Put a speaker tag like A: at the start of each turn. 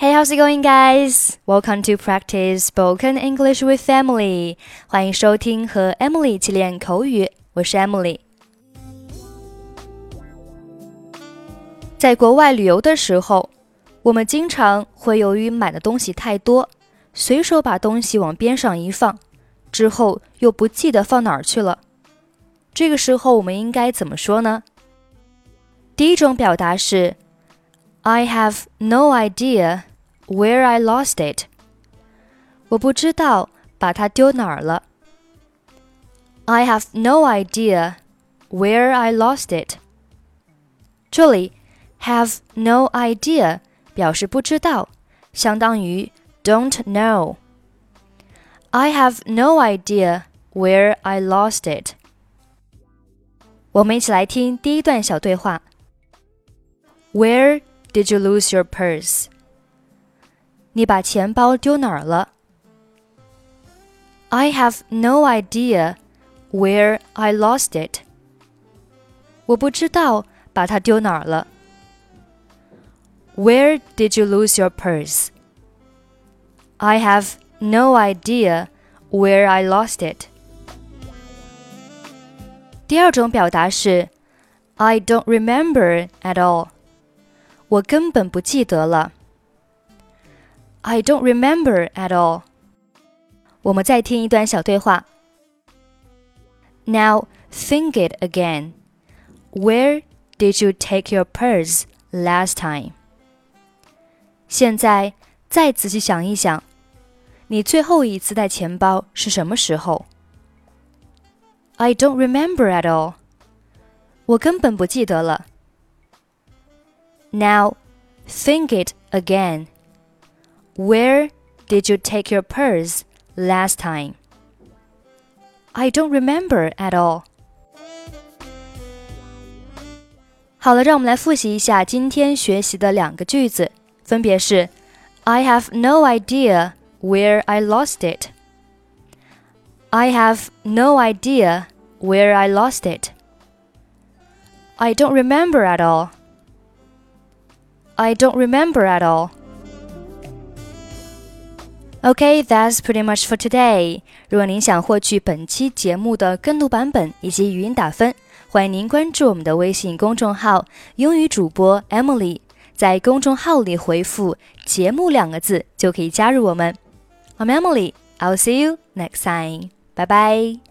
A: Hey, how's it going, guys? Welcome to practice spoken English with Emily. 欢迎收听和 Emily 一起练口语，我是 Emily。在国外旅游的时候，我们经常会由于买的东西太多，随手把东西往边上一放，之后又不记得放哪儿去了。这个时候我们应该怎么说呢？第一种表达是 I have no idea where I lost it。我不知道把它丢哪儿了。I have no idea where I lost it。这里 have no idea 表示不知道，相当于 don't know。I have no idea where I lost it。我们一起来听第一段小对话。Where did you lose your purse？ 你把钱包丢哪儿了？I have no idea where I lost it。我不知道把它丢哪儿了。Where did you lose your purse? I have no idea where I lost it. 第二种表达是 I don't remember at all. 我根本不记得了。 I don't remember at all. 我们再听一段小对话。Now think it again. Where did you take your purse last time? 现在再仔细想一想，你最后一次带钱包是什么时候？I don't remember at all. 我根本不记得了。Now, think it again. Where did you take your purse last time? I don't remember at all. 好了，让我们来复习一下今天学习的两个句子，分别是 I have no idea where I lost it. I have no idea where I lost it. I don't remember at all. I don't remember at all. Okay, that's pretty much for today. 如果您想获取本期节目的跟读版本以及语音打分，欢迎您关注我们的微信公众号“英语主播 Emily”。在公众号里回复“节目”两个字，就可以加入我们。I'm Emily. I'll see you next time. 拜拜